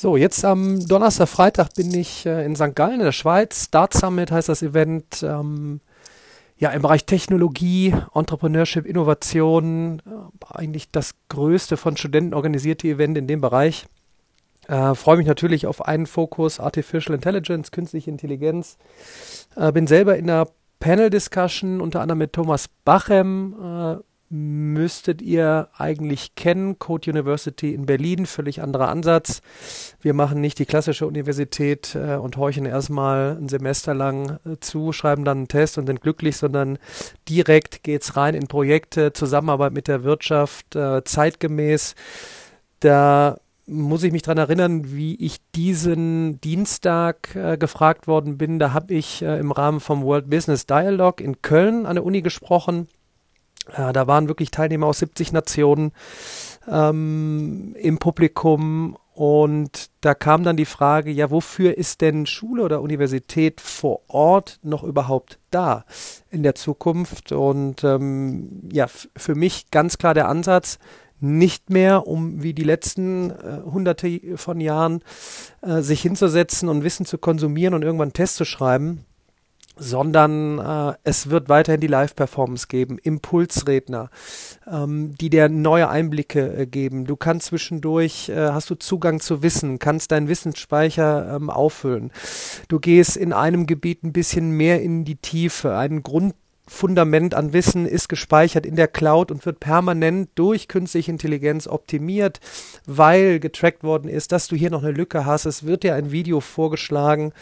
So, jetzt am Donnerstag, Freitag bin ich äh, in St. Gallen in der Schweiz. Start Summit heißt das Event. Ähm, ja, im Bereich Technologie, Entrepreneurship, Innovation, äh, eigentlich das größte von Studenten organisierte Event in dem Bereich. Äh, Freue mich natürlich auf einen Fokus Artificial Intelligence, künstliche Intelligenz. Äh, bin selber in einer Panel-Discussion, unter anderem mit Thomas Bachem, äh, müsstet ihr eigentlich kennen. Code University in Berlin, völlig anderer Ansatz. Wir machen nicht die klassische Universität äh, und horchen erstmal ein Semester lang äh, zu, schreiben dann einen Test und sind glücklich, sondern direkt geht's rein in Projekte, Zusammenarbeit mit der Wirtschaft, äh, zeitgemäß. Da muss ich mich dran erinnern, wie ich diesen Dienstag äh, gefragt worden bin. Da habe ich äh, im Rahmen vom World Business Dialogue in Köln an der Uni gesprochen ja, da waren wirklich Teilnehmer aus 70 Nationen ähm, im Publikum und da kam dann die Frage, ja, wofür ist denn Schule oder Universität vor Ort noch überhaupt da in der Zukunft? Und ähm, ja, für mich ganz klar der Ansatz, nicht mehr, um wie die letzten äh, hunderte von Jahren äh, sich hinzusetzen und Wissen zu konsumieren und irgendwann einen Test zu schreiben, sondern äh, es wird weiterhin die Live-Performance geben, Impulsredner, ähm, die dir neue Einblicke äh, geben. Du kannst zwischendurch, äh, hast du Zugang zu Wissen, kannst deinen Wissensspeicher ähm, auffüllen. Du gehst in einem Gebiet ein bisschen mehr in die Tiefe, einen Grund Fundament an Wissen ist gespeichert in der Cloud und wird permanent durch künstliche Intelligenz optimiert, weil getrackt worden ist, dass du hier noch eine Lücke hast. Es wird dir ein Video vorgeschlagen.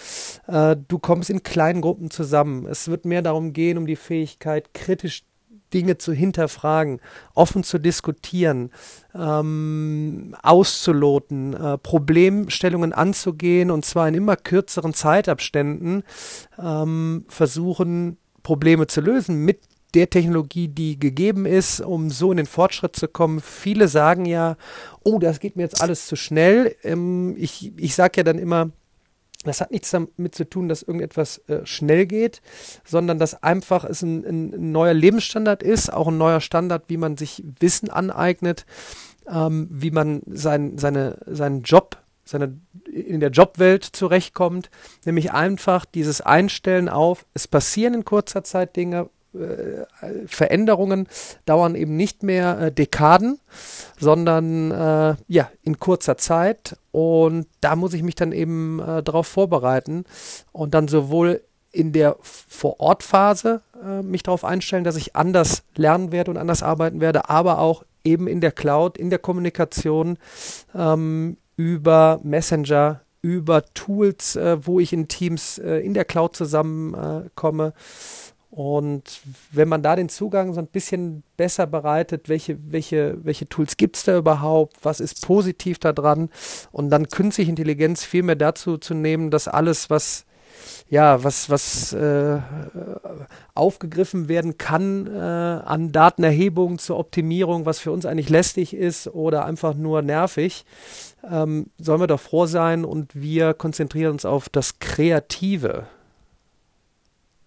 Äh, du kommst in kleinen Gruppen zusammen. Es wird mehr darum gehen, um die Fähigkeit, kritisch Dinge zu hinterfragen, offen zu diskutieren, ähm, auszuloten, äh, Problemstellungen anzugehen und zwar in immer kürzeren Zeitabständen ähm, versuchen, Probleme zu lösen mit der Technologie, die gegeben ist, um so in den Fortschritt zu kommen. Viele sagen ja, oh, das geht mir jetzt alles zu schnell. Ähm, ich ich sage ja dann immer, das hat nichts damit zu tun, dass irgendetwas äh, schnell geht, sondern dass einfach es ein, ein, neuer Lebensstandard ist, auch ein neuer Standard, wie man sich Wissen aneignet, ähm, wie man sein, seine, seinen Job seine, in der Jobwelt zurechtkommt, nämlich einfach dieses Einstellen auf, es passieren in kurzer Zeit Dinge, äh, Veränderungen dauern eben nicht mehr äh, Dekaden, sondern äh, ja, in kurzer Zeit. Und da muss ich mich dann eben äh, darauf vorbereiten und dann sowohl in der Vor-Ort-Phase äh, mich darauf einstellen, dass ich anders lernen werde und anders arbeiten werde, aber auch eben in der Cloud, in der Kommunikation, ähm, über Messenger, über Tools, äh, wo ich in Teams äh, in der Cloud zusammenkomme. Äh, und wenn man da den Zugang so ein bisschen besser bereitet, welche, welche, welche Tools gibt es da überhaupt, was ist positiv daran und dann künstliche Intelligenz viel mehr dazu zu nehmen, dass alles, was ja, was, was äh, aufgegriffen werden kann äh, an Datenerhebung zur Optimierung, was für uns eigentlich lästig ist oder einfach nur nervig, ähm, sollen wir doch froh sein und wir konzentrieren uns auf das Kreative